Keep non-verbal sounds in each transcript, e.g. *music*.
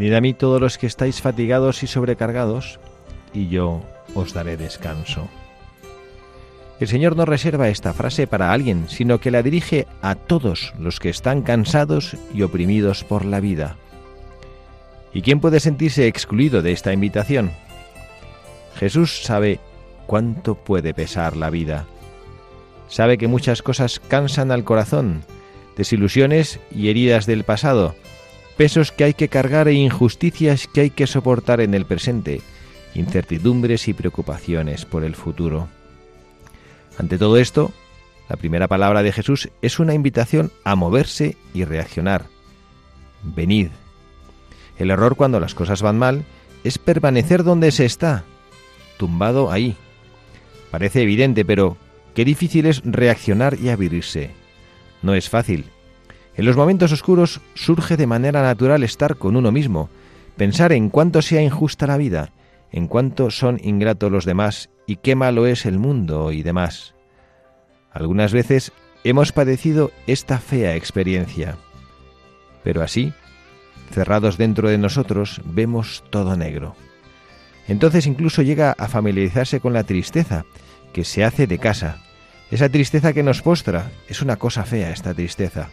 Venid a mí todos los que estáis fatigados y sobrecargados, y yo os daré descanso. El Señor no reserva esta frase para alguien, sino que la dirige a todos los que están cansados y oprimidos por la vida. ¿Y quién puede sentirse excluido de esta invitación? Jesús sabe cuánto puede pesar la vida. Sabe que muchas cosas cansan al corazón, desilusiones y heridas del pasado, pesos que hay que cargar e injusticias que hay que soportar en el presente, incertidumbres y preocupaciones por el futuro. Ante todo esto, la primera palabra de Jesús es una invitación a moverse y reaccionar. Venid. El error cuando las cosas van mal es permanecer donde se está, tumbado ahí. Parece evidente, pero qué difícil es reaccionar y abrirse. No es fácil, en los momentos oscuros surge de manera natural estar con uno mismo, pensar en cuánto sea injusta la vida, en cuánto son ingratos los demás y qué malo es el mundo y demás. Algunas veces hemos padecido esta fea experiencia, pero así, cerrados dentro de nosotros, vemos todo negro. Entonces incluso llega a familiarizarse con la tristeza, que se hace de casa. Esa tristeza que nos postra, es una cosa fea esta tristeza.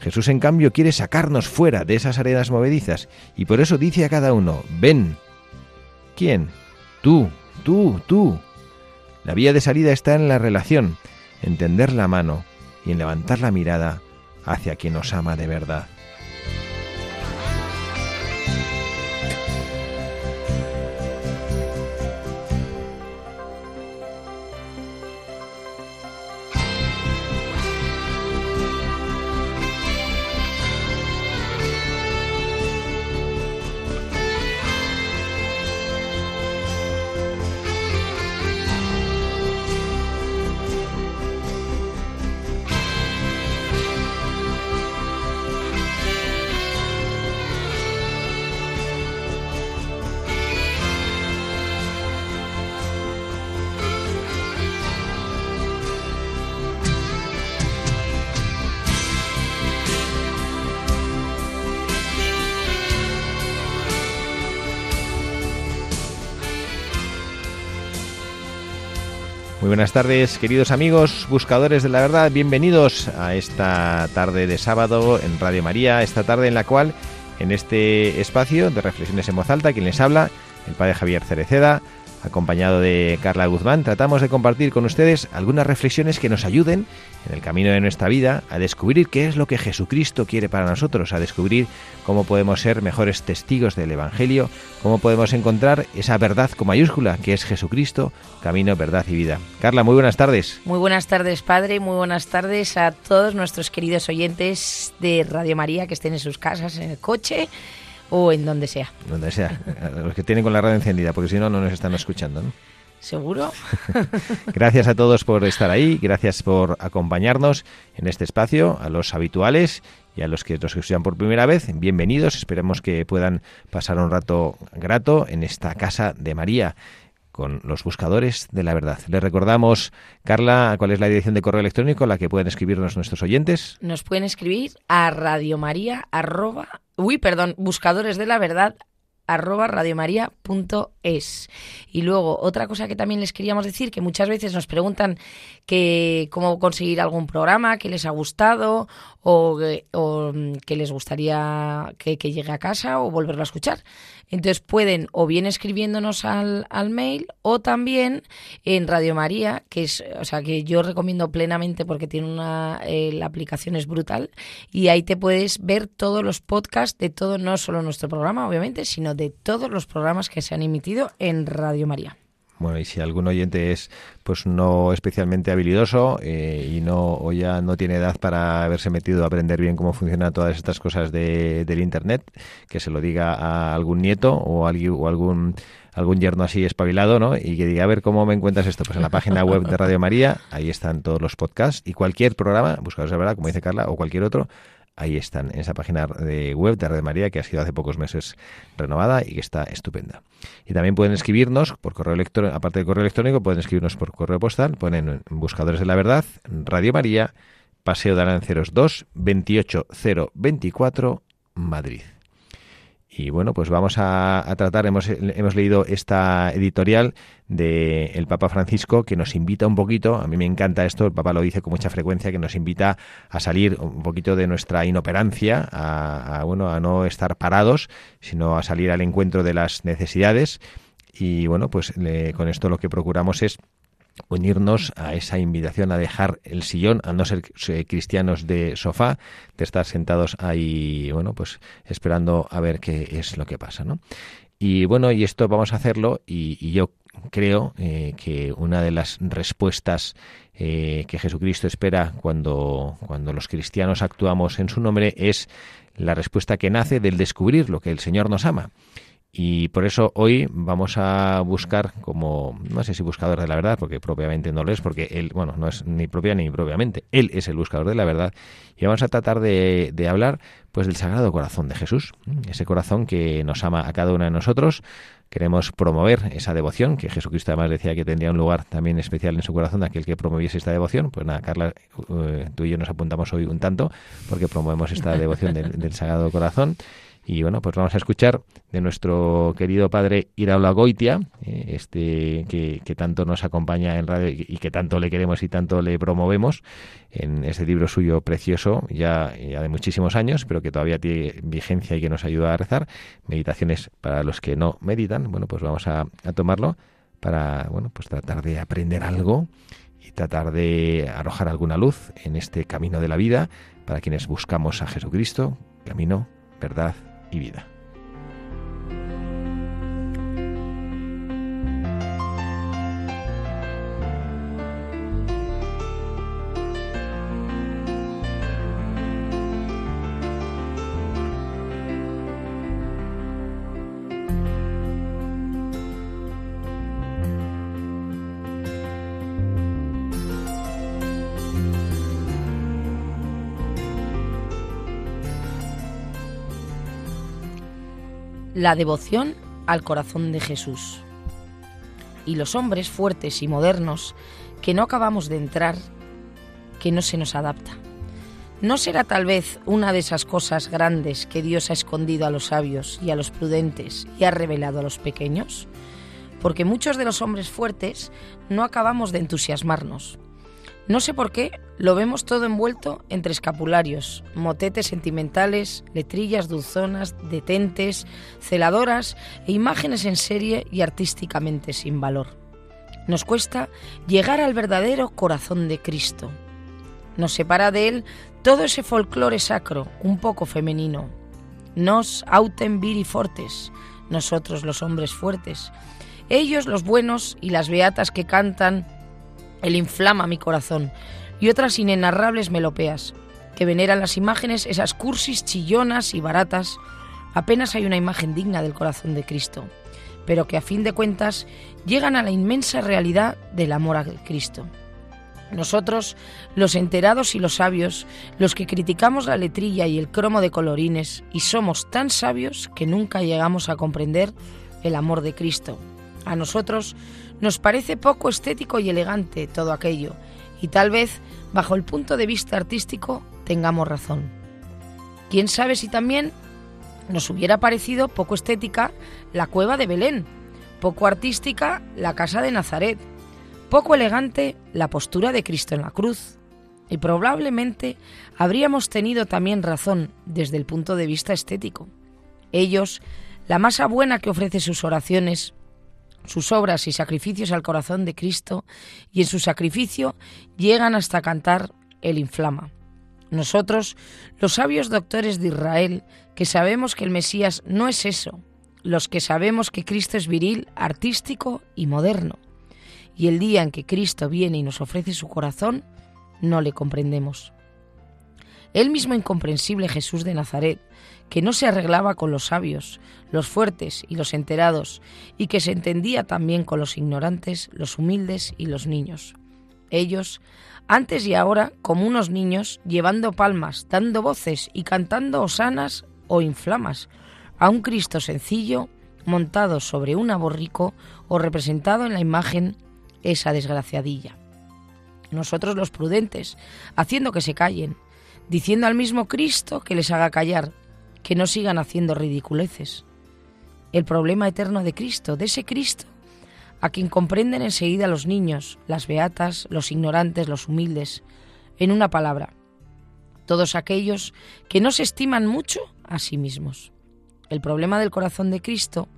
Jesús, en cambio, quiere sacarnos fuera de esas arenas movedizas y por eso dice a cada uno, ven. ¿Quién? Tú, tú, tú. La vía de salida está en la relación, en tender la mano y en levantar la mirada hacia quien nos ama de verdad. Buenas tardes, queridos amigos, buscadores de la verdad, bienvenidos a esta tarde de sábado en Radio María, esta tarde en la cual, en este espacio de reflexiones en voz alta, quien les habla, el padre Javier Cereceda, acompañado de Carla Guzmán, tratamos de compartir con ustedes algunas reflexiones que nos ayuden en el camino de nuestra vida a descubrir qué es lo que Jesucristo quiere para nosotros, a descubrir cómo podemos ser mejores testigos del Evangelio, cómo podemos encontrar esa verdad con mayúscula que es Jesucristo, camino, verdad y vida. Carla, muy buenas tardes. Muy buenas tardes, Padre, muy buenas tardes a todos nuestros queridos oyentes de Radio María que estén en sus casas, en el coche o en donde sea. Donde sea, *laughs* los que tienen con la radio encendida, porque si no, no nos están escuchando. ¿no? ¿Seguro? *laughs* gracias a todos por estar ahí, gracias por acompañarnos en este espacio, a los habituales y a los que nos escuchan por primera vez, bienvenidos, esperemos que puedan pasar un rato grato en esta casa de María con los buscadores de la verdad. Les recordamos, Carla, cuál es la dirección de correo electrónico a la que pueden escribirnos nuestros oyentes. Nos pueden escribir a radiomaria arroba, uy, perdón, buscadores de la verdad arroba radiomaria.es. Y luego, otra cosa que también les queríamos decir, que muchas veces nos preguntan que cómo conseguir algún programa que les ha gustado o, mm, que les gustaría que, llegue a casa o volverlo a escuchar. Entonces pueden o bien escribiéndonos al, al, mail o también en Radio María, que es, o sea, que yo recomiendo plenamente porque tiene una, eh, la aplicación es brutal y ahí te puedes ver todos los podcasts de todo, no solo nuestro programa, obviamente, sino de todos los programas que se han emitido en Radio María. Bueno, y si algún oyente es pues no especialmente habilidoso eh, y no o ya no tiene edad para haberse metido a aprender bien cómo funcionan todas estas cosas de, del internet, que se lo diga a algún nieto o, alguien, o algún algún yerno así espabilado, ¿no? Y que diga, a ver, ¿cómo me encuentras esto? Pues en la página web de Radio María, ahí están todos los podcasts y cualquier programa, buscaros de verdad, como dice Carla, o cualquier otro, ahí están, en esa página de web de Radio María que ha sido hace pocos meses renovada y que está estupenda. Y también pueden escribirnos por correo electrónico, aparte del correo electrónico, pueden escribirnos por correo postal, ponen Buscadores de la Verdad, Radio María, Paseo de Aranceros 2, 28024, Madrid. Y bueno, pues vamos a, tratar, hemos, hemos, leído esta editorial del el Papa Francisco que nos invita un poquito, a mí me encanta esto, el Papa lo dice con mucha frecuencia, que nos invita a salir un poquito de nuestra inoperancia, a, bueno, a no estar parados, sino a salir al encuentro de las necesidades. Y bueno, pues con esto lo que procuramos es unirnos a esa invitación a dejar el sillón, a no ser cristianos de sofá, de estar sentados ahí, bueno, pues esperando a ver qué es lo que pasa, ¿no? Y bueno, y esto vamos a hacerlo y, yo creo eh, que una de las respuestas eh, que Jesucristo espera cuando, cuando los cristianos actuamos en su nombre es la respuesta que nace del descubrir lo que el Señor nos ama. Y por eso hoy vamos a buscar como, no sé si buscador de la verdad, porque propiamente no lo es, porque él, bueno, no es ni propia ni propiamente, él es el buscador de la verdad. Y vamos a tratar de, de hablar pues del Sagrado Corazón de Jesús, ese corazón que nos ama a cada uno de nosotros. Queremos promover esa devoción, que Jesucristo además decía que tendría un lugar también especial en su corazón, aquel que promoviese esta devoción. Pues nada, Carla, eh, tú y yo nos apuntamos hoy un tanto, porque promovemos esta devoción del Sagrado Corazón. Y bueno, pues vamos a escuchar de nuestro querido padre Iraola Goitia, eh, este que, tanto nos acompaña en radio y, que tanto le queremos y tanto le promovemos, en este libro suyo precioso, ya, ya de muchísimos años, pero que todavía tiene vigencia y que nos ayuda a rezar. Meditaciones para los que no meditan. Bueno, pues vamos a, a tomarlo para, bueno, pues tratar de aprender algo y tratar de arrojar alguna luz en este camino de la vida para quienes buscamos a Jesucristo, camino, verdad y vida. La devoción al corazón de Jesús. Y los hombres fuertes y modernos que no acabamos de entrar, que no se nos adapta. ¿No será tal vez una de esas cosas grandes que Dios ha escondido a los sabios y a los prudentes y ha revelado a los pequeños? Porque muchos de los hombres fuertes no acabamos de entusiasmarnos. No sé por qué, lo vemos todo envuelto entre escapularios, motetes sentimentales, letrillas dulzonas, detentes, celadoras e imágenes en serie y artísticamente sin valor. Nos cuesta llegar al verdadero corazón de Cristo. Nos separa de él todo ese folclore sacro, un poco femenino. Nos autem viri fortes, nosotros los hombres fuertes. Ellos los buenos y las beatas que cantan, él inflama mi corazón y otras inenarrables melopeas, que veneran las imágenes, esas cursis chillonas y baratas. Apenas hay una imagen digna del corazón de Cristo, pero que a fin de cuentas llegan a la inmensa realidad del amor a Cristo. Nosotros, los enterados y los sabios, los que criticamos la letrilla y el cromo de colorines, y somos tan sabios que nunca llegamos a comprender el amor de Cristo. A nosotros nos parece poco estético y elegante todo aquello, y tal vez, bajo el punto de vista artístico, tengamos razón. ¿Quién sabe si también Nos hubiera parecido poco estética la cueva de Belén, poco artística la casa de Nazaret, poco elegante la postura de Cristo en la cruz. Y probablemente habríamos tenido también razón desde el punto de vista estético. Ellos, la masa buena que ofrece sus oraciones, sus obras y sacrificios al corazón de Cristo, y en su sacrificio llegan hasta cantar el inflama. Nosotros, los sabios doctores de Israel, que sabemos que el Mesías no es eso, los que sabemos que Cristo es viril, artístico y moderno, y el día en que Cristo viene y nos ofrece su corazón, no le comprendemos. El mismo incomprensible Jesús de Nazaret, que no se arreglaba con los sabios, los fuertes y los enterados, y que se entendía también con los ignorantes, los humildes y los niños. Ellos, antes y ahora, como unos niños, llevando palmas, dando voces y cantando osanas o inflamas, a un Cristo sencillo, montado sobre un aborrico o representado en la imagen esa desgraciadilla. Nosotros los prudentes, haciendo que se callen, diciendo al mismo Cristo que les haga callar, que no sigan haciendo ridiculeces. El problema eterno de Cristo, de ese Cristo, a quien comprenden enseguida los niños, las beatas, los ignorantes, los humildes, en una palabra, todos aquellos que no se estiman mucho a sí mismos. El problema del corazón de Cristo,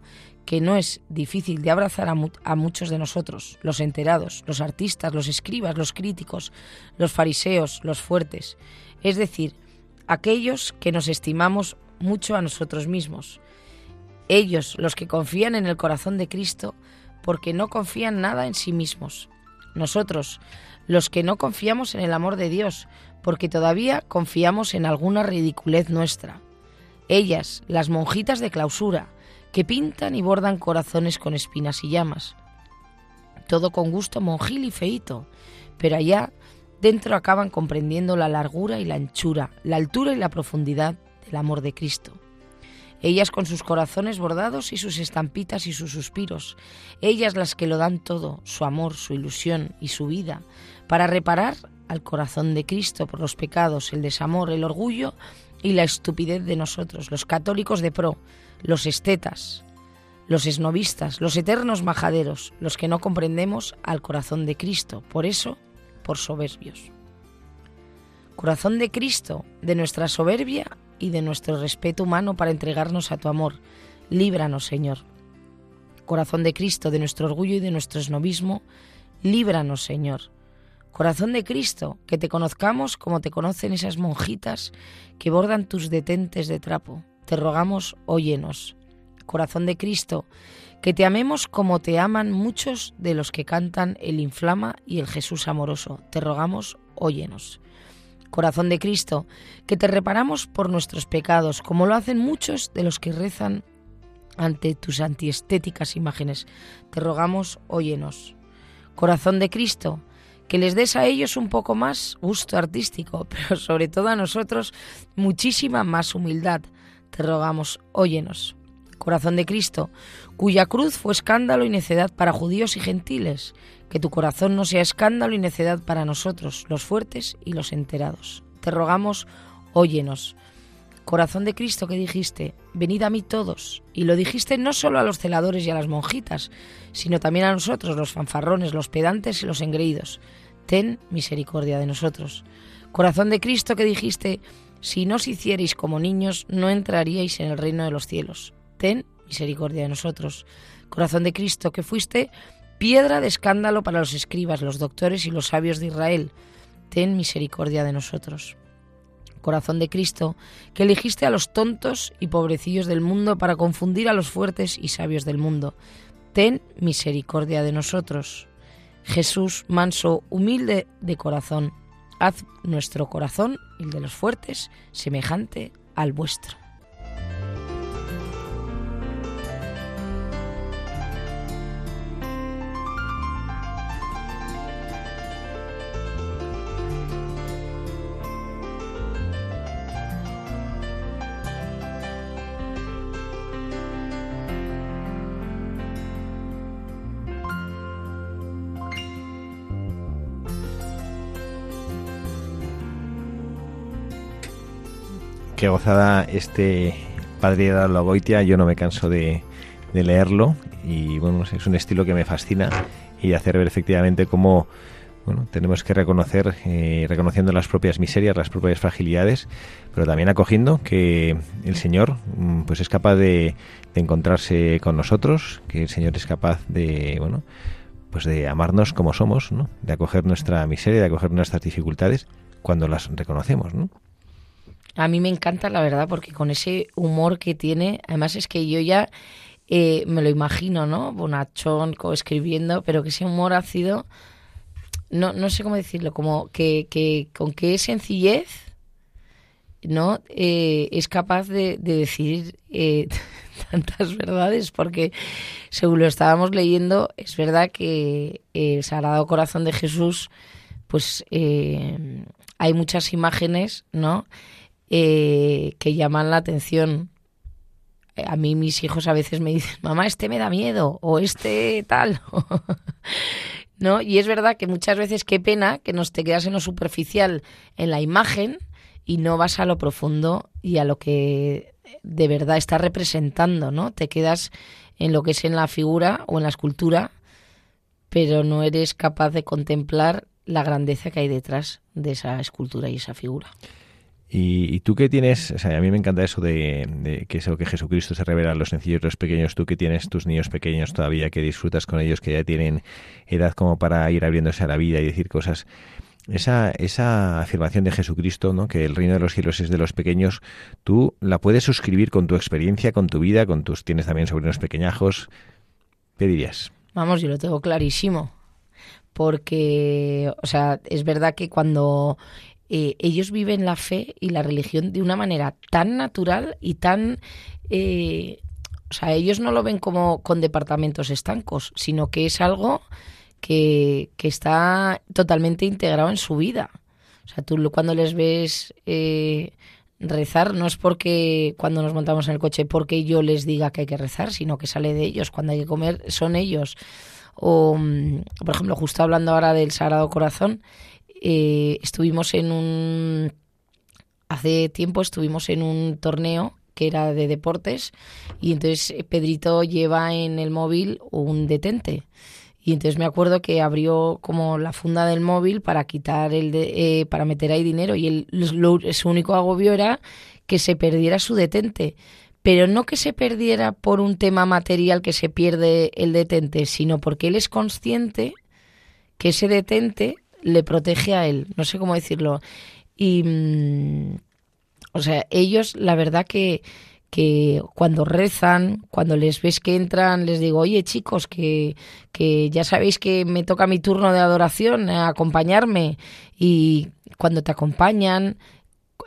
que no es difícil de abrazar a, a, muchos de nosotros, los enterados, los artistas, los escribas, los críticos, los fariseos, los fuertes, es decir, aquellos que nos estimamos mucho a nosotros mismos. Ellos, los que confían en el corazón de Cristo, porque no confían nada en sí mismos. Nosotros, los que no confiamos en el amor de Dios, porque todavía confiamos en alguna ridiculez nuestra. Ellas, las monjitas de clausura, que pintan y bordan corazones con espinas y llamas. Todo con gusto monjil y feito, pero allá dentro acaban comprendiendo la largura y la anchura, la altura y la profundidad del amor de Cristo. Ellas con sus corazones bordados y sus estampitas y sus suspiros, ellas las que lo dan todo, su amor, su ilusión y su vida, para reparar al corazón de Cristo por los pecados, el desamor, el orgullo y la estupidez de nosotros, los católicos de pro, los estetas, los esnovistas, los eternos majaderos, los que no comprendemos al corazón de Cristo, por eso, por soberbios. Corazón de Cristo, de nuestra soberbia y de nuestro respeto humano para entregarnos a tu amor. Líbranos, Señor. Corazón de Cristo, de nuestro orgullo y de nuestro esnovismo, líbranos, Señor. Corazón de Cristo, que te conozcamos como te conocen esas monjitas que bordan tus detentes de trapo. Te rogamos, óyenos. Corazón de Cristo, que te amemos como te aman muchos de los que cantan el inflama y el Jesús amoroso. Te rogamos, óyenos. Corazón de Cristo, que te reparamos por nuestros pecados, como lo hacen muchos de los que rezan ante tus antiestéticas imágenes. Te rogamos, óyenos. Corazón de Cristo, que les des a ellos un poco más gusto artístico, *laughs* pero sobre todo a nosotros muchísima más humildad. Te rogamos, óyenos. Corazón de Cristo, cuya cruz fue escándalo y necedad para judíos y gentiles, que tu corazón no sea escándalo y necedad para nosotros, los fuertes y los enterados. Te rogamos, óyenos. Corazón de Cristo que dijiste, venid a mí todos. Y lo dijiste no solo a los celadores y a las monjitas, sino también a nosotros, los fanfarrones, los pedantes y los engreídos. Ten misericordia de nosotros. Corazón de Cristo que dijiste, si no os hicierais como niños, no entraríais en el reino de los cielos. Ten misericordia de nosotros. Corazón de Cristo que fuiste piedra de escándalo para los escribas, los doctores y los sabios de Israel. Ten misericordia de nosotros. Corazón de Cristo, que elegiste a los tontos y pobrecillos del mundo para confundir a los fuertes y sabios del mundo. Ten misericordia de nosotros. Jesús, manso, humilde de corazón, haz nuestro corazón, el de los fuertes, semejante al vuestro. Gozada este Padre de Logoitia, yo no me canso de, leerlo y bueno, es un estilo que me fascina y hacer ver efectivamente cómo bueno, tenemos que reconocer, eh, reconociendo las propias miserias, las propias fragilidades, pero también acogiendo que el Señor mm, pues es capaz de, de, encontrarse con nosotros, que el Señor es capaz de, bueno, pues de amarnos como somos, ¿no? de acoger nuestra miseria, de acoger nuestras dificultades cuando las reconocemos. ¿no? A mí me encanta, la verdad, porque con ese humor que tiene, además es que yo ya eh, me lo imagino, ¿no? Bonachón, escribiendo, pero que ese humor ácido, no, no sé cómo decirlo, como que, con qué sencillez, ¿no? Eh, es capaz de, decir eh, *laughs* tantas verdades, porque según lo estábamos leyendo, es verdad que el Sagrado Corazón de Jesús, pues hay muchas imágenes, ¿no? Eh, que llaman la atención. A mí mis hijos a veces me dicen, mamá, este me da miedo o este tal. *laughs* ¿No? Y es verdad que muchas veces qué pena que nos te quedas en lo superficial en la imagen y no vas a lo profundo y a lo que de verdad está representando, ¿no? Te quedas en lo que es en la figura o en la escultura, pero no eres capaz de contemplar la grandeza que hay detrás de esa escultura y esa figura. Y, tú que tienes, o sea, a mí me encanta eso de, que eso que Jesucristo se revela a los sencillos y los pequeños, tú que tienes tus niños pequeños todavía, que disfrutas con ellos, que ya tienen edad como para ir abriéndose a la vida y decir cosas. Esa, esa afirmación de Jesucristo, ¿no? que el reino de los cielos es de los pequeños, tú la puedes suscribir con tu experiencia, con tu vida, con tus tienes también sobrinos pequeñajos. ¿Qué dirías? Vamos, yo lo tengo clarísimo porque, o sea, es verdad que cuando eh, ellos viven la fe y la religión de una manera tan natural y tan... Eh, o sea, ellos no lo ven como con departamentos estancos, sino que es algo que, que está totalmente integrado en su vida. O sea, tú cuando les ves eh, rezar, no es porque cuando nos montamos en el coche, porque yo les diga que hay que rezar, sino que sale de ellos. Cuando hay que comer, son ellos. O, mm, por ejemplo, justo hablando ahora del Sagrado Corazón, eh, estuvimos en un... Hace tiempo estuvimos en un torneo que era de deportes y entonces Pedrito lleva en el móvil un detente. Y entonces me acuerdo que abrió como la funda del móvil para quitar el de, eh, para meter ahí dinero y el, su único agobio era que se perdiera su detente. Pero no que se perdiera por un tema material que se pierde el detente, sino porque él es consciente que ese detente le protege a él, no sé cómo decirlo. Y, mm, o sea, ellos, la verdad que, que cuando rezan, cuando les ves que entran, les digo, oye chicos, que, que ya sabéis que me toca mi turno de adoración, acompañarme. Y cuando te acompañan,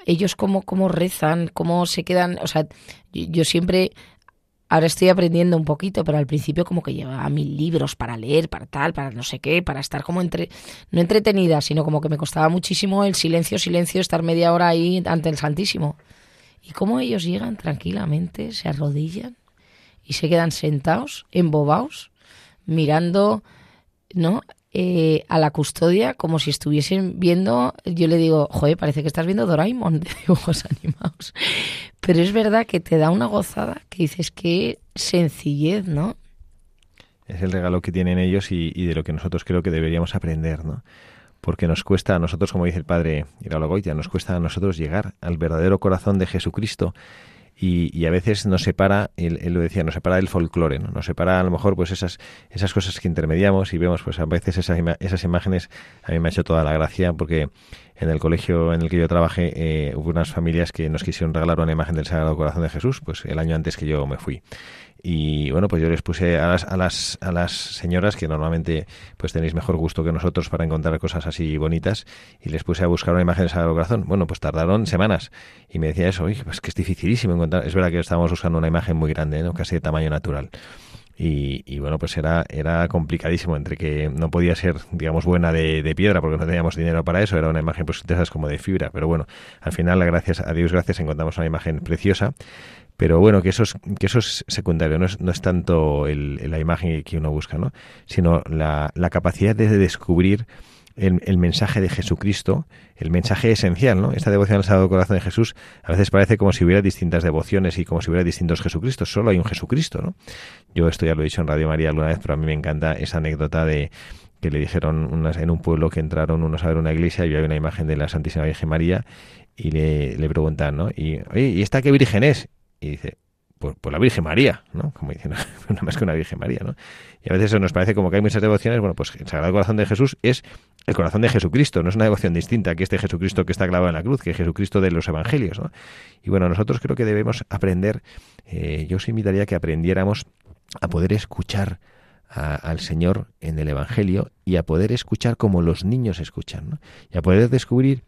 ellos cómo, cómo rezan, cómo se quedan, o sea, yo siempre Ahora estoy aprendiendo un poquito, pero al principio como que llevaba mil libros para leer, para tal, para no sé qué, para estar como entre, no entretenida, sino como que me costaba muchísimo el silencio, silencio, estar media hora ahí ante el Santísimo. Y cómo ellos llegan tranquilamente, se arrodillan y se quedan sentados, embobados, mirando, ¿no? Eh, a la custodia como si estuviesen viendo, yo le digo, joder, parece que estás viendo Doraemon *laughs* de dibujos animados. Pero es verdad que te da una gozada que dices, qué sencillez, ¿no? Es el regalo que tienen ellos y, de lo que nosotros creo que deberíamos aprender, ¿no? Porque nos cuesta a nosotros, como dice el padre Iralogoitia, nos cuesta a nosotros llegar al verdadero corazón de Jesucristo y, a veces nos separa, él, lo decía, nos separa el folclore, ¿no? nos separa a lo mejor pues esas, esas cosas que intermediamos y vemos pues a veces esas, esas imágenes, a mí me ha hecho toda la gracia porque en el colegio en el que yo trabajé eh, hubo unas familias que nos quisieron regalar una imagen del Sagrado Corazón de Jesús, pues el año antes que yo me fui. Y bueno, pues yo les puse a las, a las, a las señoras, que normalmente pues tenéis mejor gusto que nosotros para encontrar cosas así bonitas, y les puse a buscar una imagen del Sagrado Corazón. Bueno, pues tardaron semanas. Y me decía eso, oye, pues que es dificilísimo encontrar. Es verdad que estábamos buscando una imagen muy grande, ¿no? casi de tamaño natural. Y, y, bueno, pues era, era complicadísimo, entre que no podía ser, digamos, buena de, de, piedra porque no teníamos dinero para eso, era una imagen pues de como de fibra, pero bueno, al final, gracias a Dios, gracias, encontramos una imagen preciosa pero bueno, que eso es, que eso es secundario, no es, no es tanto el, la imagen que uno busca, ¿no? sino la, la capacidad de descubrir el, mensaje de Jesucristo, el mensaje esencial, ¿no? Esta devoción al Sagrado Corazón de Jesús a veces parece como si hubiera distintas devociones y como si hubiera distintos Jesucristos, solo hay un Jesucristo, ¿no? Yo esto ya lo he dicho en Radio María alguna vez, pero a mí me encanta esa anécdota de que le dijeron en un pueblo que entraron unos a ver una iglesia y había una imagen de la Santísima Virgen María y le, le preguntan, ¿no? Y, ¿y esta qué virgen es? Y dice, por, la Virgen María, ¿no? Como dicen, *laughs* no más que una Virgen María, ¿no? Y a veces eso nos parece como que hay muchas devociones, bueno, pues el Sagrado Corazón de Jesús es el corazón de Jesucristo, no es una devoción distinta que este Jesucristo que está clavado en la cruz, que es Jesucristo de los Evangelios, ¿no? Y bueno, nosotros creo que debemos aprender, eh, yo os invitaría a que aprendiéramos a poder escuchar al Señor en el Evangelio y a poder escuchar como los niños escuchan, ¿no? Y a poder descubrir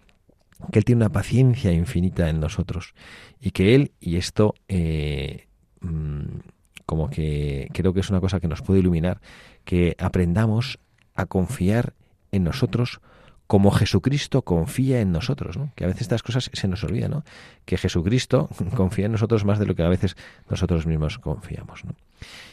que Él tiene una paciencia infinita en nosotros y que Él, y esto eh, mm, como que creo que es una cosa que nos puede iluminar, que aprendamos a confiar en nosotros como Jesucristo confía en nosotros, ¿no? que a veces estas cosas se nos olvidan, ¿no? que Jesucristo *laughs* confía en nosotros más de lo que a veces nosotros mismos confiamos. ¿no?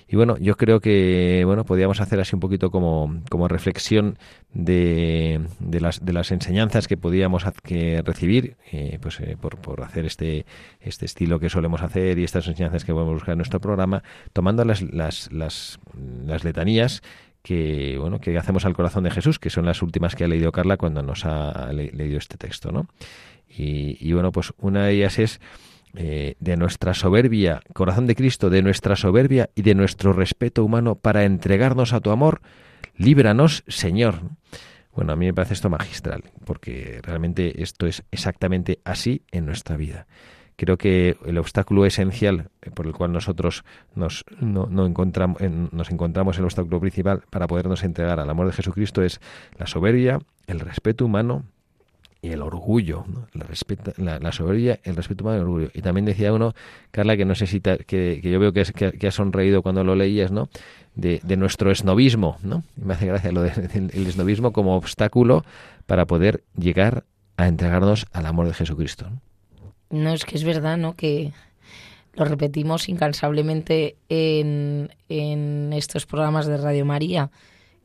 Y bueno, yo creo que bueno, podríamos hacer así un poquito como, como reflexión de, de, las, de las enseñanzas que podíamos que recibir eh, pues, eh, por, por hacer este, este estilo que solemos hacer y estas enseñanzas que podemos buscar en nuestro programa, tomando las, las, las, las letanías que bueno que hacemos al corazón de Jesús, que son las últimas que ha leído Carla cuando nos ha leído este texto, ¿no? Y, y, bueno, pues una de ellas es eh, de nuestra soberbia, corazón de Cristo, de nuestra soberbia y de nuestro respeto humano para entregarnos a tu amor, líbranos, Señor. Bueno, a mí me parece esto magistral, porque realmente esto es exactamente así en nuestra vida. Creo que el obstáculo esencial por el cual nosotros nos, no, encontramos, nos encontramos, el obstáculo principal para podernos entregar al amor de Jesucristo es la soberbia, el respeto humano y el orgullo, la, la, soberbia, el respeto humano y el orgullo. Y también decía uno, Carla, que no sé si que, yo veo que, es, que, ha sonreído cuando lo leías, ¿no? De, nuestro esnovismo, ¿no? me hace gracia lo *laughs* del esnovismo como obstáculo para poder llegar a entregarnos al amor de Jesucristo. No, es que es verdad, ¿no? Que lo repetimos incansablemente en, en estos programas de Radio María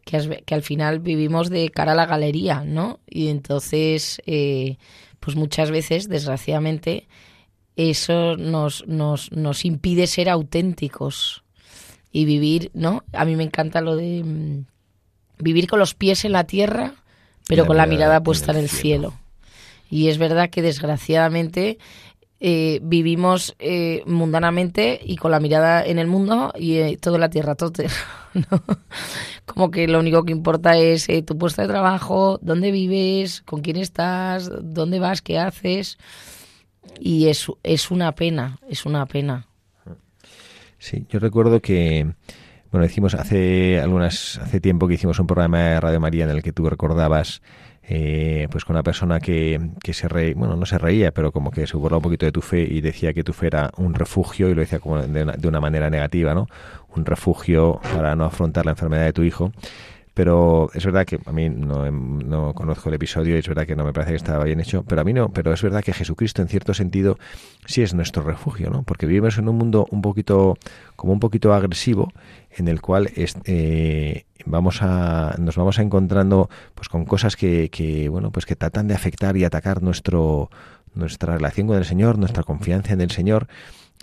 que, al final vivimos de cara a la galería, ¿no? Y entonces, eh, pues muchas veces, desgraciadamente, eso nos, nos, nos impide ser auténticos y vivir, ¿no? A mí me encanta lo de mm, vivir con los pies en la tierra, pero con la mirada puesta en el, cielo. Y es verdad que desgraciadamente eh, vivimos eh, mundanamente y con la mirada en el mundo y eh, todo la tierra, todo *laughs* Como que lo único que importa es tu puesto de trabajo, dónde vives, con quién estás, dónde vas, qué haces. Y es, es una pena, es una pena. Sí, yo recuerdo que, bueno, decimos hace algunas, hace tiempo que hicimos un programa de Radio María en el que tú recordabas eh, pues con una persona que, que se reía, bueno, no se reía, pero como que se burlaba un poquito de tu fe y decía que tu fe era un refugio, y lo decía como de una, de una manera negativa, ¿no? Un refugio para no afrontar la enfermedad de tu hijo. Pero es verdad que a mí no, no, conozco el episodio y es verdad que no me parece que estaba bien hecho, pero a mí no, pero es verdad que Jesucristo en cierto sentido sí es nuestro refugio, ¿no? Porque vivimos en un mundo un poquito, como un poquito agresivo, en el cual eh, vamos a, nos vamos a encontrando pues con cosas que, que, bueno, pues que tratan de afectar y atacar nuestro, nuestra relación con el Señor, nuestra confianza en el Señor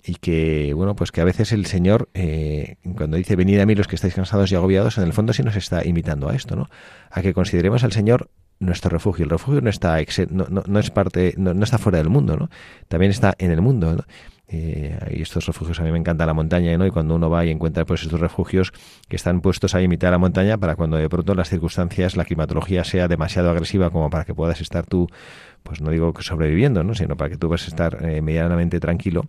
y que, bueno, pues que a veces el Señor, eh, cuando dice venid a mí los que estáis cansados y agobiados, en el fondo sí nos está invitando a esto, ¿no? A que consideremos al Señor nuestro refugio. El refugio no está, no, no, es parte, no, está fuera del mundo, ¿no? También está en el mundo, ¿no? Eh, y estos refugios a mí me encanta la montaña ¿no? y cuando uno va y encuentra pues estos refugios que están puestos ahí en mitad de la montaña para cuando de pronto las circunstancias la climatología sea demasiado agresiva como para que puedas estar tú pues no digo que sobreviviendo ¿no? sino para que tú puedas estar eh, medianamente tranquilo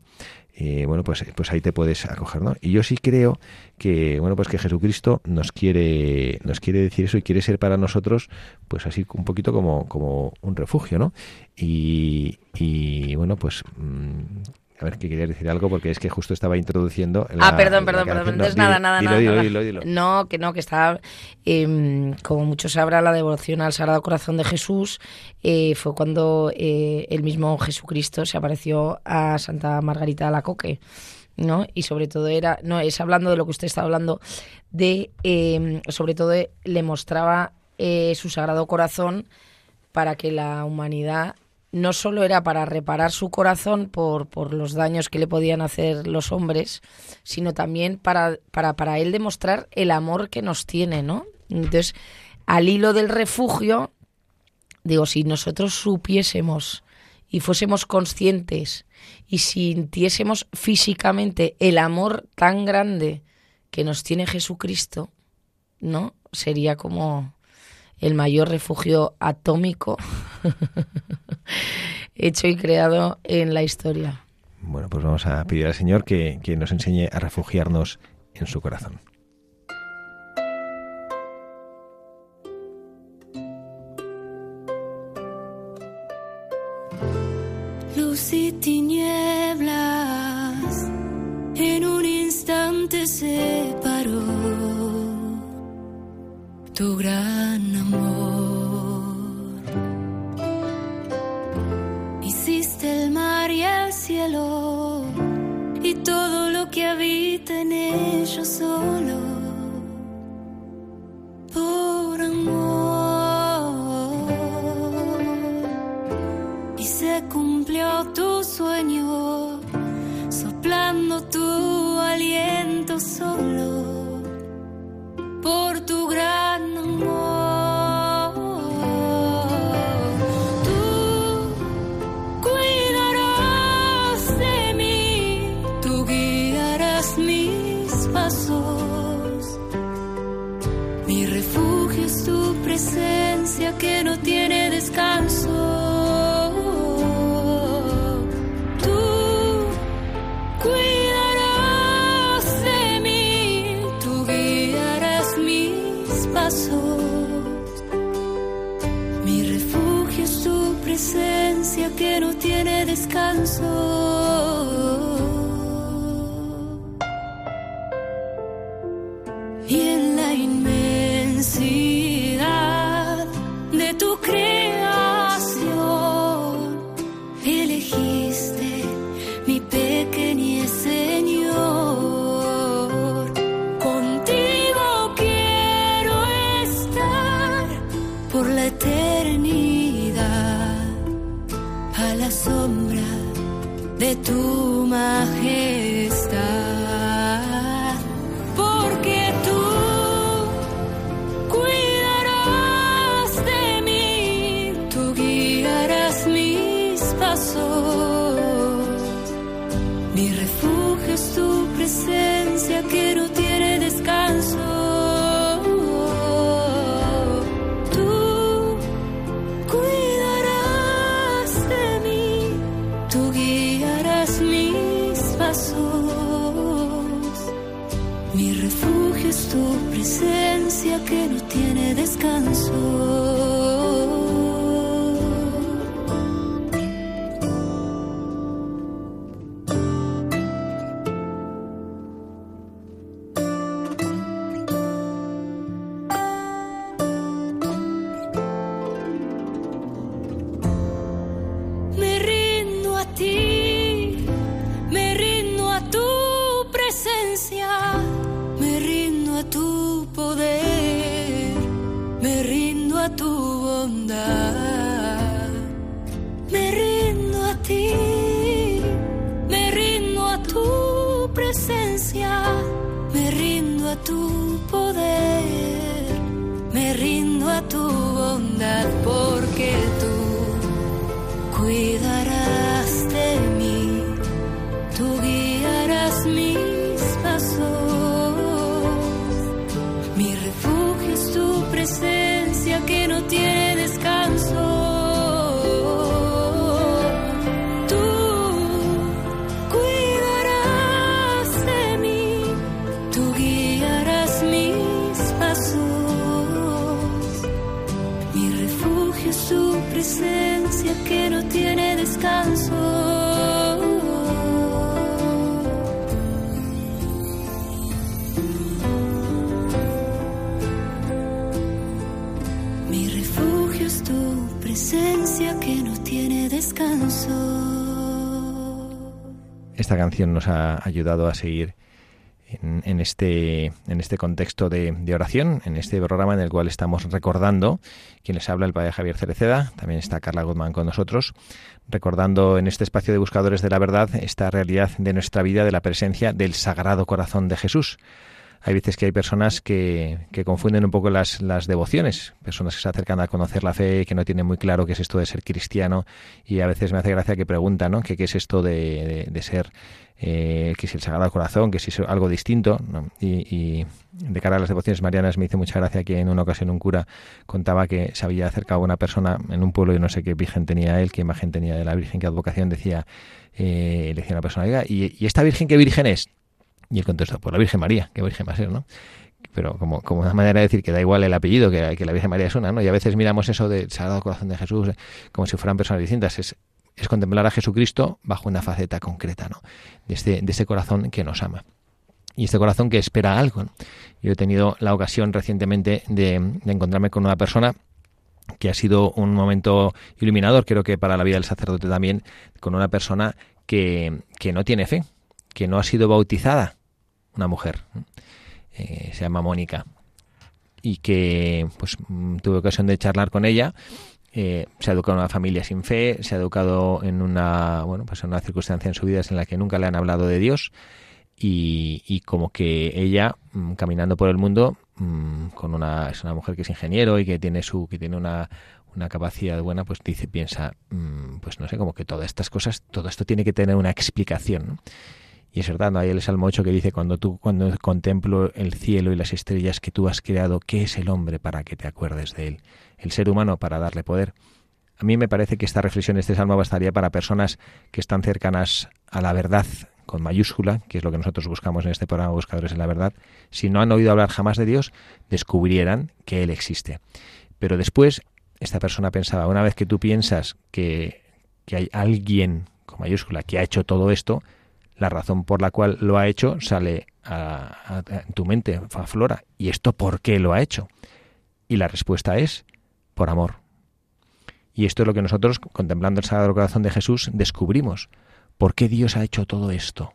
eh, bueno, pues, pues ahí te puedes acoger, ¿no? Y yo sí creo que, bueno, pues que Jesucristo nos quiere, nos quiere decir eso y quiere ser para nosotros, pues así un poquito como, como un refugio, ¿no? Y, y bueno, pues mm, a ver, que quería decir algo porque es que justo estaba introduciendo. ah, perdón, perdón, perdón. Entonces, nada, nada, nada, No, que no, que está. Em, como muchos sabrán, la devoción al Sagrado Corazón de Jesús eh, fue cuando eh, el mismo Jesucristo se apareció a Santa Margarita de la Coque. ¿no? Y sobre todo era, no, es hablando de lo que usted está hablando, de, em, sobre todo le mostraba eh, su Sagrado Corazón para que la humanidad no solo era para reparar su corazón por, por los daños que le podían hacer los hombres, sino también para, para, para él demostrar el amor que nos tiene, ¿no? Entonces, al hilo del refugio, digo, si nosotros supiésemos y fuésemos conscientes y sintiésemos físicamente el amor tan grande que nos tiene Jesucristo, ¿no? Sería como el mayor refugio atómico *laughs* hecho y creado en la historia. Bueno, pues vamos a pedir al Señor que, que nos enseñe a refugiarnos en su corazón. Luz y tinieblas en un instante se tu gran amor. Hiciste el mar y el cielo y todo lo que habita en ellos solo no tiene Esta canción nos ha ayudado a seguir en, este, en este contexto de, de, oración, en este programa en el cual estamos recordando, quien les habla el padre Javier Cereceda, también está Carla Guzmán con nosotros, recordando en este espacio de buscadores de la verdad esta realidad de nuestra vida, de la presencia del Sagrado Corazón de Jesús. Hay veces que hay personas que, confunden un poco las, las, devociones, personas que se acercan a conocer la fe, que no tienen muy claro qué es esto de ser cristiano, y a veces me hace gracia que preguntan, ¿no? ¿Qué, es esto de, ser eh, que si el Sagrado Corazón, que si es algo distinto. Y, de cara a las devociones marianas me hizo mucha gracia que en una ocasión un cura contaba que se había acercado a una persona en un pueblo y no sé qué virgen tenía él, qué imagen tenía de la Virgen, qué advocación decía, eh, le decía a persona, ¿y, ¿y esta Virgen qué Virgen es? Y él contestó, pues la Virgen María, qué Virgen va a ser, ¿no? pero como, como una manera de decir que da igual el apellido, que, que, la Virgen María es una, ¿no? Y a veces miramos eso del Sagrado Corazón de Jesús como si fueran personas distintas. Es es contemplar a Jesucristo bajo una faceta concreta, ¿no? De este, de ese corazón que nos ama. Y este corazón que espera algo. Yo he tenido la ocasión recientemente de, encontrarme con una persona que ha sido un momento iluminador, creo que para la vida del sacerdote también, con una persona que, que no tiene fe, que no ha sido bautizada, una mujer, eh, se llama Mónica, y que pues tuve ocasión de charlar con ella. Eh, se ha educado en una familia sin fe, se ha educado en una, bueno, pues en una circunstancia en su vida en la que nunca le han hablado de Dios. Y, como que ella, mm, caminando por el mundo, mm, con una, es una mujer que es ingeniero y que tiene su, que tiene una, una capacidad buena, pues dice, piensa, mm, pues no sé, como que todas estas cosas, todo esto tiene que tener una explicación. Y ¿no? hay el Salmo 8 que dice, cuando tú, cuando contemplo el cielo y las estrellas que tú has creado, ¿qué es el hombre para que te acuerdes de él? El ser humano para darle poder. A mí me parece que esta reflexión, este salmo bastaría para personas que están cercanas a la verdad con mayúscula, que es lo que nosotros buscamos en este programa Buscadores en la Verdad. Si no han oído hablar jamás de Dios, descubrieran que Él existe. Pero después, esta persona pensaba, una vez que tú piensas que, que hay alguien con mayúscula que ha hecho todo esto, la razón por la cual lo ha hecho sale a, tu mente, aflora. ¿Y esto por qué lo ha hecho? Y la respuesta es por amor. Y esto es lo que nosotros, contemplando el Sagrado Corazón de Jesús, descubrimos. ¿Por qué Dios ha hecho todo esto?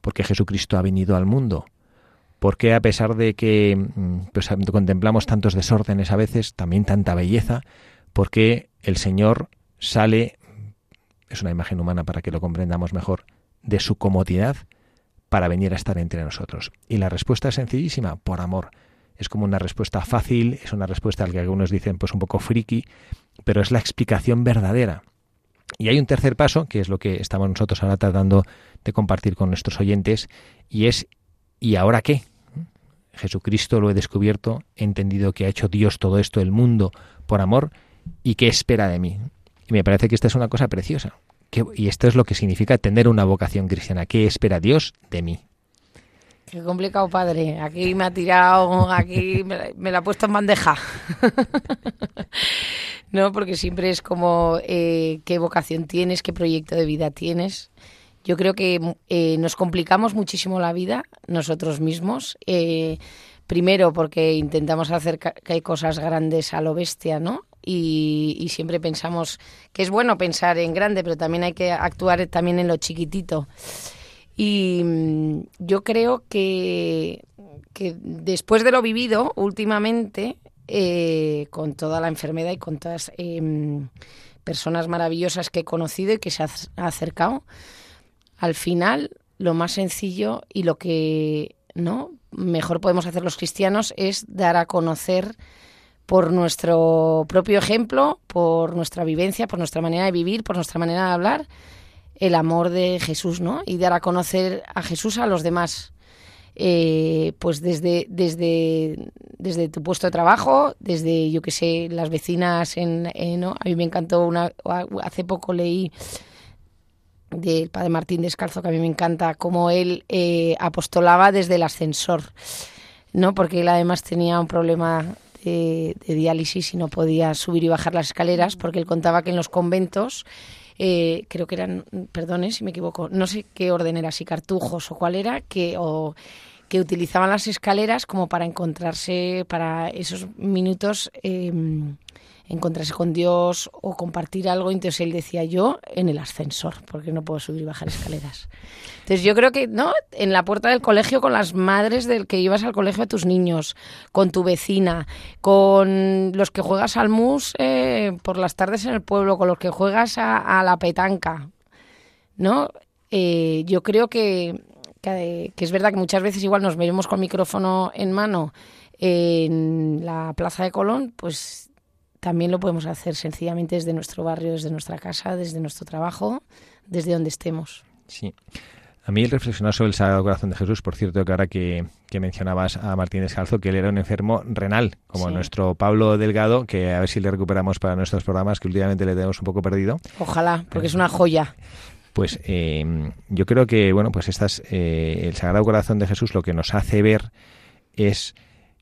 ¿Por qué Jesucristo ha venido al mundo? ¿Por qué a pesar de que mm, pues, contemplamos tantos desórdenes a veces, también tanta belleza? ¿Por qué el Señor sale, es una imagen humana para que lo comprendamos mejor, de su comodidad para venir a estar entre nosotros? Y la respuesta es sencillísima, por amor. Es como una respuesta fácil, es una respuesta al que algunos dicen pues un poco friki, pero es la explicación verdadera. Y hay un tercer paso, que es lo que estamos nosotros ahora tratando de compartir con nuestros oyentes, y es ¿y ahora qué? Jesucristo lo he descubierto, he entendido que ha hecho Dios todo esto, el mundo, por amor, y qué espera de mí. Y me parece que esta es una cosa preciosa, y esto es lo que significa tener una vocación cristiana. ¿Qué espera Dios de mí? Qué complicado, padre. Aquí me ha tirado, aquí me, la ha puesto en bandeja. *laughs* no, porque siempre es como eh, qué vocación tienes, qué proyecto de vida tienes. Yo creo que eh, nos complicamos muchísimo la vida nosotros mismos. Eh, primero porque intentamos hacer que hay cosas grandes a lo bestia, ¿no? Y, siempre pensamos que es bueno pensar en grande, pero también hay que actuar también en lo chiquitito. Y mm, yo creo que, que después de lo vivido últimamente, eh, con toda la enfermedad y con todas em, personas maravillosas que he conocido y que se han acercado, al final lo más sencillo y lo que no mejor podemos hacer los cristianos es dar a conocer por nuestro propio ejemplo, por nuestra vivencia, por nuestra manera de vivir, por nuestra manera de hablar, el amor de Jesús, ¿no? Y dar a conocer a Jesús a los demás. Eh, pues desde, desde, desde tu puesto de trabajo, desde, yo que sé, las vecinas en, ¿no? A mí me encantó una, hace poco leí del padre Martín Descalzo, que a mí me encanta, cómo él eh, apostolaba desde el ascensor, ¿no? Porque él además tenía un problema de, diálisis y no podía subir y bajar las escaleras porque él contaba que en los conventos eh, creo que eran, perdone si me equivoco, no sé qué orden era, si cartujos o cuál era, que, o, que utilizaban las escaleras como para encontrarse para esos minutos em, encontrarse con Dios o compartir algo. Entonces él decía yo en el ascensor, porque no puedo subir y bajar escaleras. Entonces yo creo que, ¿no? En la puerta del colegio con las madres del que ibas al colegio a tus niños, con tu vecina, con los que juegas al mus eh, por las tardes en el pueblo, con los que juegas a, la petanca, ¿no? Eh, yo creo que, que, que es verdad que muchas veces igual nos veremos con micrófono en mano en la Plaza de Colón, pues también lo podemos hacer sencillamente desde nuestro barrio, desde nuestra casa, desde nuestro trabajo, desde donde estemos. Sí. A mí el reflexionar sobre el Sagrado Corazón de Jesús, por cierto, que ahora que, mencionabas a Martín Descalzo, que él era un enfermo renal, como nuestro Pablo Delgado, que a ver si le recuperamos para nuestros programas, que últimamente le tenemos un poco perdido. Ojalá, porque es una joya. Pues eh, yo creo que, bueno, pues estas, eh, el Sagrado Corazón de Jesús lo que nos hace ver es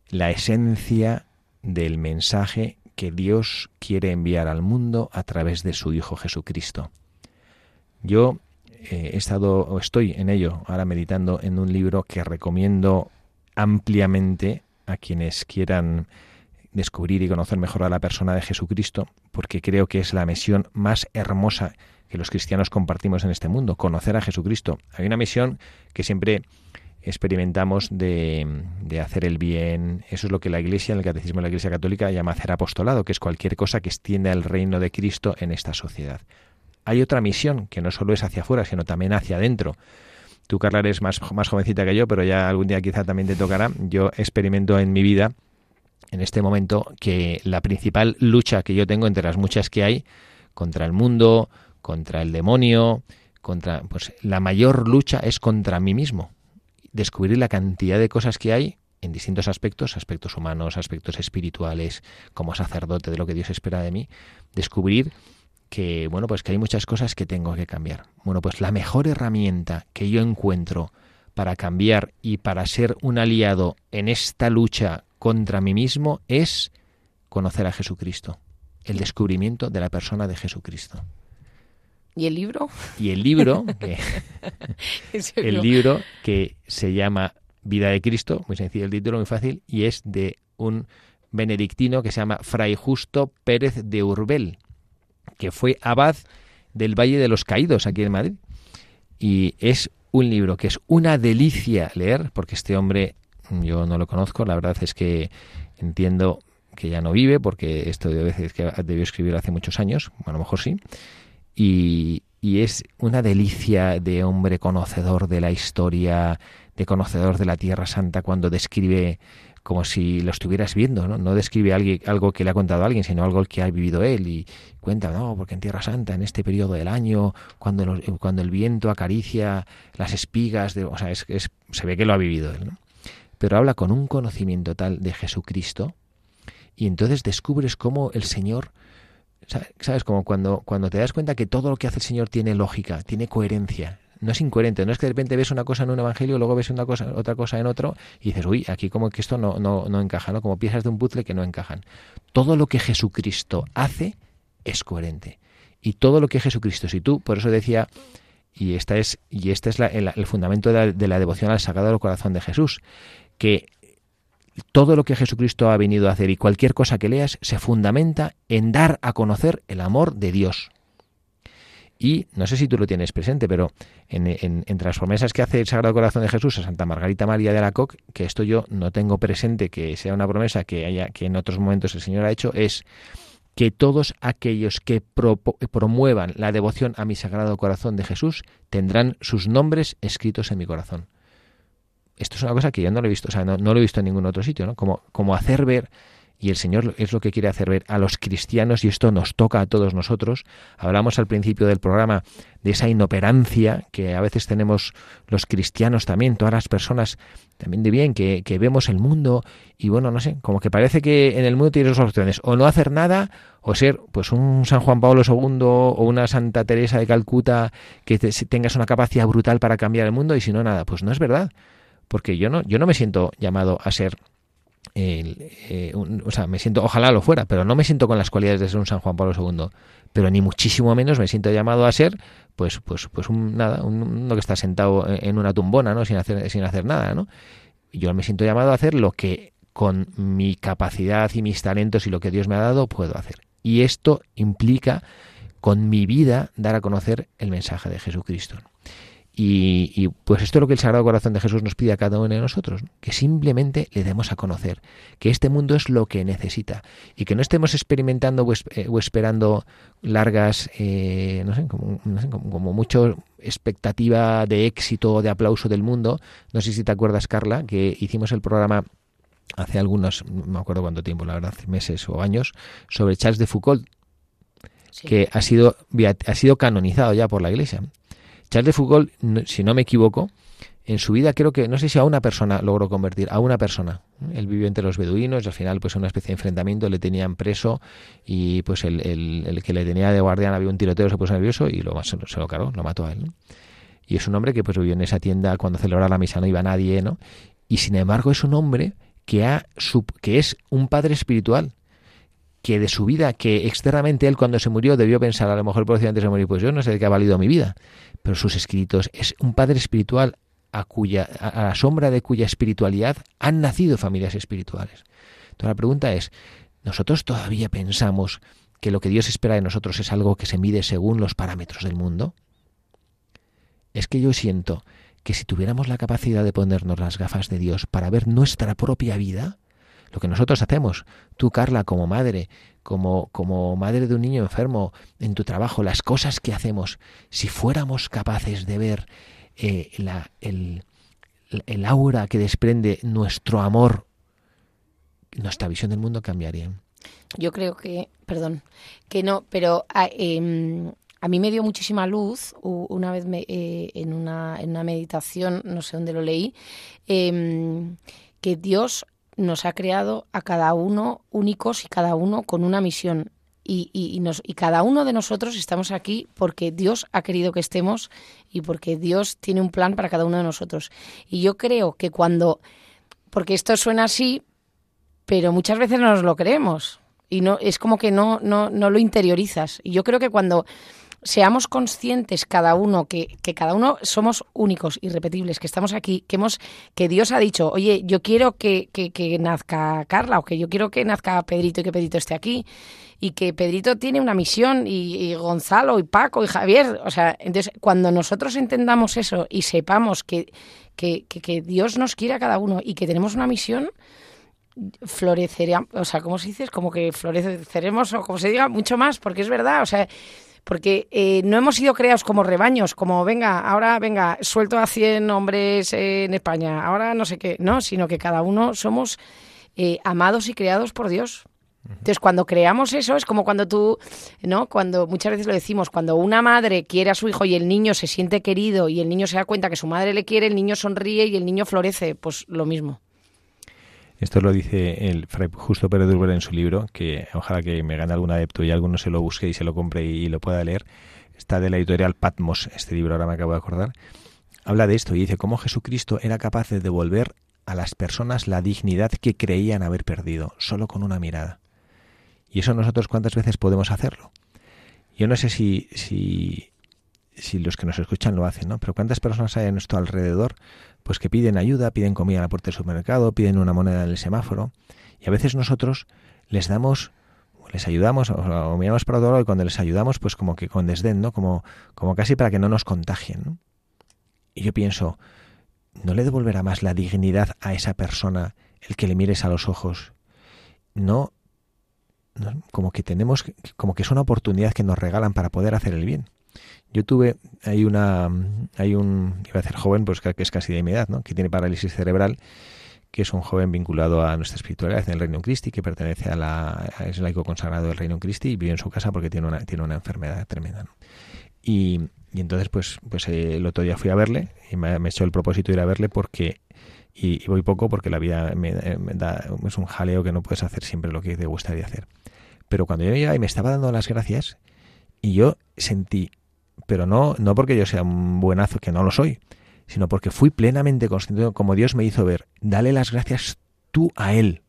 la esencia del mensaje que Dios quiere enviar al mundo a través de su Hijo Jesucristo. Yo eh, he estado, o estoy en ello, ahora meditando en un libro que recomiendo ampliamente a quienes quieran descubrir y conocer mejor a la persona de Jesucristo, porque creo que es la misión más hermosa que los cristianos compartimos en este mundo, conocer a Jesucristo. Hay una misión que siempre experimentamos de, hacer el bien. Eso es lo que la Iglesia, el Catecismo de la Iglesia Católica, llama hacer apostolado, que es cualquier cosa que extienda el reino de Cristo en esta sociedad. Hay otra misión que no solo es hacia afuera, sino también hacia adentro. Tú, Carla, eres más, más jovencita que yo, pero ya algún día quizá también te tocará. Yo experimento en mi vida, en este momento, que la principal lucha que yo tengo entre las muchas que hay, contra el mundo, contra el demonio, contra pues la mayor lucha es contra mí mismo descubrir la cantidad de cosas que hay en distintos aspectos, aspectos humanos, aspectos espirituales, como sacerdote de lo que Dios espera de mí, descubrir que bueno, pues que hay muchas cosas que tengo que cambiar. Bueno, pues la mejor herramienta que yo encuentro para cambiar y para ser un aliado en esta lucha contra mí mismo es conocer a Jesucristo, el descubrimiento de la persona de Jesucristo. ¿Y el libro? Y el libro, que, *laughs* el libro que se llama Vida de Cristo, muy sencillo el título, muy fácil, y es de un benedictino que se llama Fray Justo Pérez de Urbel, que fue abad del Valle de los Caídos aquí en Madrid. Y es un libro que es una delicia leer, porque este hombre yo no lo conozco, la verdad es que entiendo que ya no vive, porque esto de veces que debió escribir hace muchos años, a lo mejor sí, y, es una delicia de hombre conocedor de la historia, de conocedor de la Tierra Santa cuando describe como si lo estuvieras viendo, ¿no? No describe algo que le ha contado alguien, sino algo que ha vivido él y cuenta, no, porque en Tierra Santa, en este periodo del año, cuando, cuando el viento acaricia las espigas, de, o sea, es, se ve que lo ha vivido él, ¿no? Pero habla con un conocimiento tal de Jesucristo y entonces descubres cómo el Señor ¿Sabes? Como cuando, cuando te das cuenta que todo lo que hace el Señor tiene lógica, tiene coherencia. No es incoherente, no es que de repente ves una cosa en un evangelio, luego ves una cosa, otra cosa en otro y dices, uy, aquí como que esto no, no, no encaja, ¿no? Como piezas de un puzzle que no encajan. Todo lo que Jesucristo hace es coherente. Y todo lo que Jesucristo, si tú, por eso decía, y esta es, y este es el, fundamento de la, de la devoción al Sagrado Corazón de Jesús, que todo lo que Jesucristo ha venido a hacer y cualquier cosa que leas se fundamenta en dar a conocer el amor de Dios. Y no sé si tú lo tienes presente, pero en, entre las promesas que hace el Sagrado Corazón de Jesús a Santa Margarita María de Alacoc, que esto yo no tengo presente que sea una promesa que haya que en otros momentos el Señor ha hecho, es que todos aquellos que promuevan la devoción a mi Sagrado Corazón de Jesús tendrán sus nombres escritos en mi corazón esto es una cosa que yo no lo he visto, o sea, no, lo he visto en ningún otro sitio, ¿no? Como, como hacer ver, y el Señor es lo que quiere hacer ver a los cristianos, y esto nos toca a todos nosotros. Hablamos al principio del programa de esa inoperancia que a veces tenemos los cristianos también, todas las personas también de bien, que, que vemos el mundo, y bueno, no sé, como que parece que en el mundo tienes dos opciones, o no hacer nada, o ser pues un San Juan Pablo II o una Santa Teresa de Calcuta que tengas una capacidad brutal para cambiar el mundo, y si no, nada, pues no es verdad porque yo no, yo no me siento llamado a ser eh, o sea, me siento, ojalá lo fuera, pero no me siento con las cualidades de ser un San Juan Pablo II, pero ni muchísimo menos me siento llamado a ser, pues, pues, pues un nada, uno que está sentado en una tumbona, ¿no? Sin hacer, sin hacer nada, ¿no? Yo me siento llamado a hacer lo que con mi capacidad y mis talentos y lo que Dios me ha dado puedo hacer. Y esto implica con mi vida dar a conocer el mensaje de Jesucristo. Y, pues esto es lo que el Sagrado Corazón de Jesús nos pide a cada uno de nosotros, que simplemente le demos a conocer que este mundo es lo que necesita y que no estemos experimentando o, eh, esperando largas, eh, no sé, como, como, mucho expectativa de éxito o de aplauso del mundo. No sé si te acuerdas, Carla, que hicimos el programa hace algunos, no me acuerdo cuánto tiempo, la verdad, meses o años, sobre Charles de Foucault, que ha sido, ha sido canonizado ya por la Iglesia. Charles de Foucault, si no me equivoco, en su vida creo que, no sé si a una persona logró convertir, a una persona. Él vivió entre los beduinos y al final pues una especie de enfrentamiento, le tenían preso y pues el, el, que le tenía de guardián había un tiroteo, se puso nervioso y lo, se, lo cargó, lo mató a él. Y es un hombre que pues vivió en esa tienda cuando celebraba la misa no iba nadie, ¿no? Y sin embargo es un hombre que, ha, que es un padre espiritual, que de su vida, que externamente él cuando se murió debió pensar, a lo mejor por antes de morir, pues yo no sé de qué ha valido mi vida, pero sus escritos es un padre espiritual a, cuya, a la sombra de cuya espiritualidad han nacido familias espirituales. Entonces la pregunta es, ¿nosotros todavía pensamos que lo que Dios espera de nosotros es algo que se mide según los parámetros del mundo? Es que yo siento que si tuviéramos la capacidad de ponernos las gafas de Dios para ver nuestra propia vida, lo que nosotros hacemos, tú Carla como madre, como, como madre de un niño enfermo, en tu trabajo, las cosas que hacemos, si fuéramos capaces de ver eh, el aura que desprende nuestro amor, nuestra visión del mundo cambiaría. Yo creo que, perdón, que no, pero ah, em, a mí me dio muchísima luz una vez eh, en, una, en, una, meditación, no sé dónde lo leí, em, que Dios nos ha creado a cada uno únicos y cada uno con una misión. Y, y, nos, y cada uno de nosotros estamos aquí porque Dios ha querido que estemos y porque Dios tiene un plan para cada uno de nosotros. Y yo creo que cuando, porque esto suena así, pero muchas veces no nos lo creemos y no es como que no, no, no lo interiorizas. Y yo creo que cuando seamos conscientes cada uno que, que, cada uno somos únicos, irrepetibles, que estamos aquí, que hemos, que Dios ha dicho, oye, yo quiero que, que, nazca Carla, o que yo quiero que nazca Pedrito y que Pedrito esté aquí, y que Pedrito tiene una misión, y, Gonzalo, y Paco, y Javier. O sea, entonces, cuando nosotros entendamos eso y sepamos que, que, que Dios nos quiere a cada uno y que tenemos una misión, florecerá, o sea, ¿cómo se dice? Como que floreceremos, o como se diga, mucho más, porque es verdad, o sea, porque eh, no hemos sido creados como rebaños, como venga, ahora venga, suelto a 100 hombres en España, ahora no sé qué, no, sino que cada uno somos eh, amados y creados por Dios. Entonces, cuando creamos eso, es como cuando tú, ¿no? Cuando muchas veces lo decimos, cuando una madre quiere a su hijo y el niño se siente querido y el niño se da cuenta que su madre le quiere, el niño sonríe y el niño florece, pues lo mismo. Esto lo dice el Fray Justo Pérez Durber en su libro, que ojalá que me gane algún adepto y alguno se lo busque y se lo compre y, lo pueda leer. Está de la editorial Patmos, este libro ahora me acabo de acordar. Habla de esto y dice cómo Jesucristo era capaz de devolver a las personas la dignidad que creían haber perdido, solo con una mirada. Y eso nosotros cuántas veces podemos hacerlo. Yo no sé si, si, si los que nos escuchan lo hacen, ¿no? Pero cuántas personas hay a nuestro alrededor pues que piden ayuda, piden comida a la puerta del supermercado, piden una moneda en el semáforo, y a veces nosotros les damos, les ayudamos, o, miramos para otro lado y cuando les ayudamos, pues como que con desdén, ¿no? Como, como casi para que no nos contagien, Y yo pienso, ¿no le devolverá más la dignidad a esa persona el que le mires a los ojos? No como que tenemos, como que es una oportunidad que nos regalan para poder hacer el bien. Yo tuve, hay una, hay un, iba a decir joven, pues que es casi de mi edad, ¿no? Que tiene parálisis cerebral, que es un joven vinculado a nuestra espiritualidad en el Reino Christi, que pertenece a la, es laico consagrado del Reino Christi y vive en su casa porque tiene una, tiene una enfermedad tremenda, Y, y entonces, pues, pues eh, el otro día fui a verle y me, echó el propósito de ir a verle porque y, voy poco porque la vida me, da, es un jaleo que no puedes hacer siempre lo que te gustaría hacer. Pero cuando yo iba y me estaba dando las gracias y yo sentí pero no, no porque yo sea un buenazo, que no lo soy, sino porque fui plenamente consciente, como Dios me hizo ver, dale las gracias tú a Él.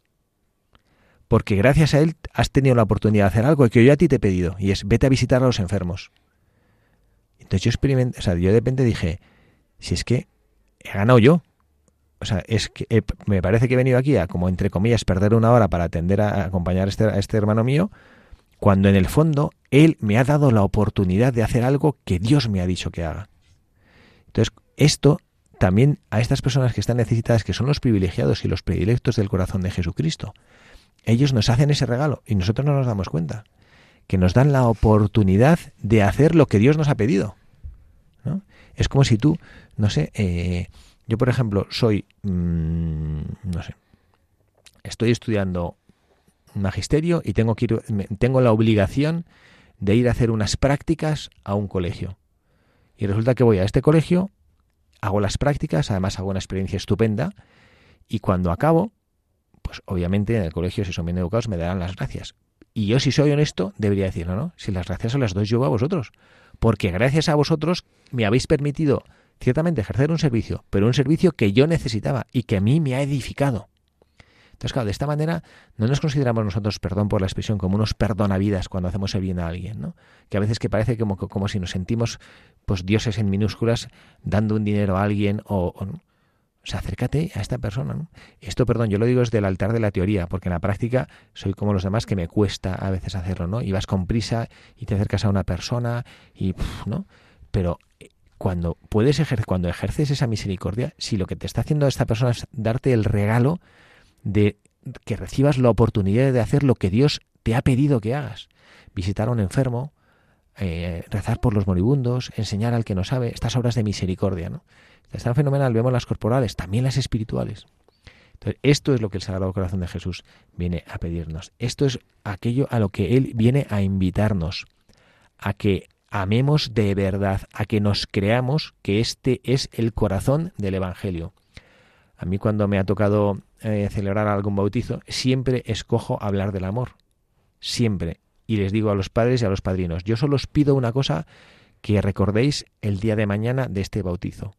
Porque gracias a Él has tenido la oportunidad de hacer algo que yo a ti te he pedido, y es vete a visitar a los enfermos. Entonces yo experimenté, o sea, yo de repente dije, si es que he ganado yo. O sea, es que me parece que he venido aquí a, como entre comillas, perder una hora para atender a, acompañar a este, a este hermano mío, cuando en el fondo Él me ha dado la oportunidad de hacer algo que Dios me ha dicho que haga. Entonces, esto también a estas personas que están necesitadas, que son los privilegiados y los predilectos del corazón de Jesucristo, ellos nos hacen ese regalo y nosotros no nos damos cuenta, que nos dan la oportunidad de hacer lo que Dios nos ha pedido. ¿no? Es como si tú, no sé, eh, yo por ejemplo soy, mm, no sé, estoy estudiando magisterio y tengo, que ir, tengo la obligación de ir a hacer unas prácticas a un colegio. Y resulta que voy a este colegio, hago las prácticas, además hago una experiencia estupenda, y cuando acabo, pues obviamente en el colegio, si son bien educados, me darán las gracias. Y yo, si soy honesto, debería decirlo, ¿no? Si las gracias se las doy yo a vosotros. Porque gracias a vosotros me habéis permitido, ciertamente, ejercer un servicio, pero un servicio que yo necesitaba y que a mí me ha edificado. Entonces, claro, de esta manera no nos consideramos nosotros, perdón por la expresión, como unos perdonavidas cuando hacemos el bien a alguien, ¿no? Que a veces que parece como, como si nos sentimos pues dioses en minúsculas dando un dinero a alguien o, o, sea, acércate a esta persona. ¿no? Esto, perdón, yo lo digo desde el altar de la teoría, porque en la práctica soy como los demás que me cuesta a veces hacerlo, ¿no? Y vas con prisa y te acercas a una persona y, ¿no? Pero eh, cuando puedes ejercer, cuando ejerces esa misericordia, si lo que te está haciendo esta persona es darte el regalo de que recibas la oportunidad de hacer lo que Dios te ha pedido que hagas. Visitar a un enfermo, eh, rezar por los moribundos, enseñar al que no sabe, estas obras de misericordia. ¿no? Están fenomenal, vemos las corporales, también las espirituales. Esto es lo que el Sagrado Corazón de Jesús viene a pedirnos. Esto es aquello a lo que Él viene a invitarnos, a que amemos de verdad, a que nos creamos que este es el corazón del Evangelio. A mí cuando me ha tocado eh, celebrar algún bautizo, siempre escojo hablar del amor. Siempre. Y les digo a los padres y a los padrinos, yo solo os pido una cosa que recordéis el día de mañana de este bautizo.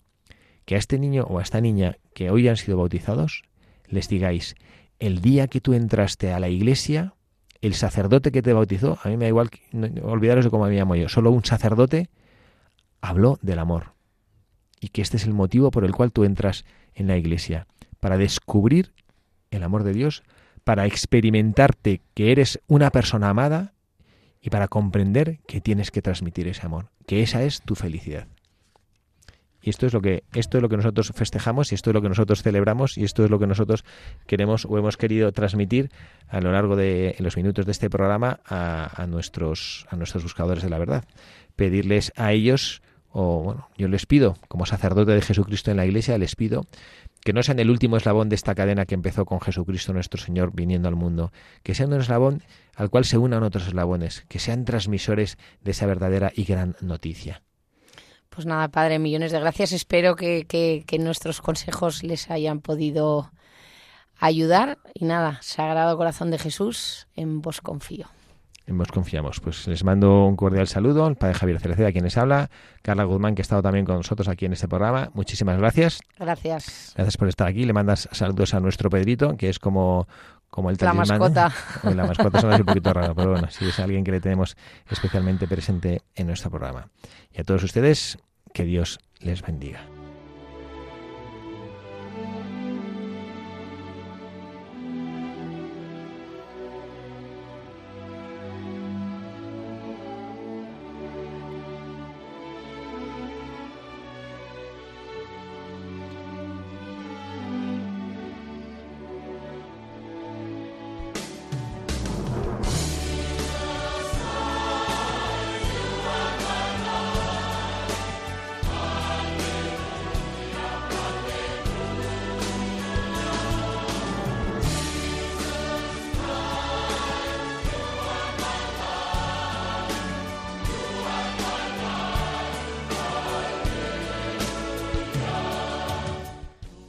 Que a este niño o a esta niña que hoy han sido bautizados, les digáis, el día que tú entraste a la iglesia, el sacerdote que te bautizó, a mí me da igual, olvidaros de cómo me llamo yo, solo un sacerdote habló del amor. Y que este es el motivo por el cual tú entras en la iglesia, para descubrir el amor de Dios, para experimentarte que eres una persona amada y para comprender que tienes que transmitir ese amor, que esa es tu felicidad. Y esto es lo que esto es lo que nosotros festejamos y esto es lo que nosotros celebramos y esto es lo que nosotros queremos o hemos querido transmitir a lo largo de los minutos de este programa a, a nuestros a nuestros buscadores de la verdad. Pedirles a ellos o bueno, yo les pido, como sacerdote de Jesucristo en la Iglesia, les pido que no sean el último eslabón de esta cadena que empezó con Jesucristo nuestro Señor viniendo al mundo, que sean un eslabón al cual se unan otros eslabones, que sean transmisores de esa verdadera y gran noticia. Pues nada, Padre, millones de gracias. Espero que, que, que nuestros consejos les hayan podido ayudar. Y nada, Sagrado Corazón de Jesús, en vos confío. Vos confiamos. Pues les mando un cordial saludo al padre Javier Cereceda, quien les habla, Carla Guzmán, que ha estado también con nosotros aquí en este programa. Muchísimas gracias. Gracias. Gracias por estar aquí. Le mandas saludos a nuestro Pedrito, que es como, como el La mascota. La mascota suena un poquito raro, pero bueno, sí es alguien que le tenemos especialmente presente en nuestro programa. Y a todos ustedes, que Dios les bendiga.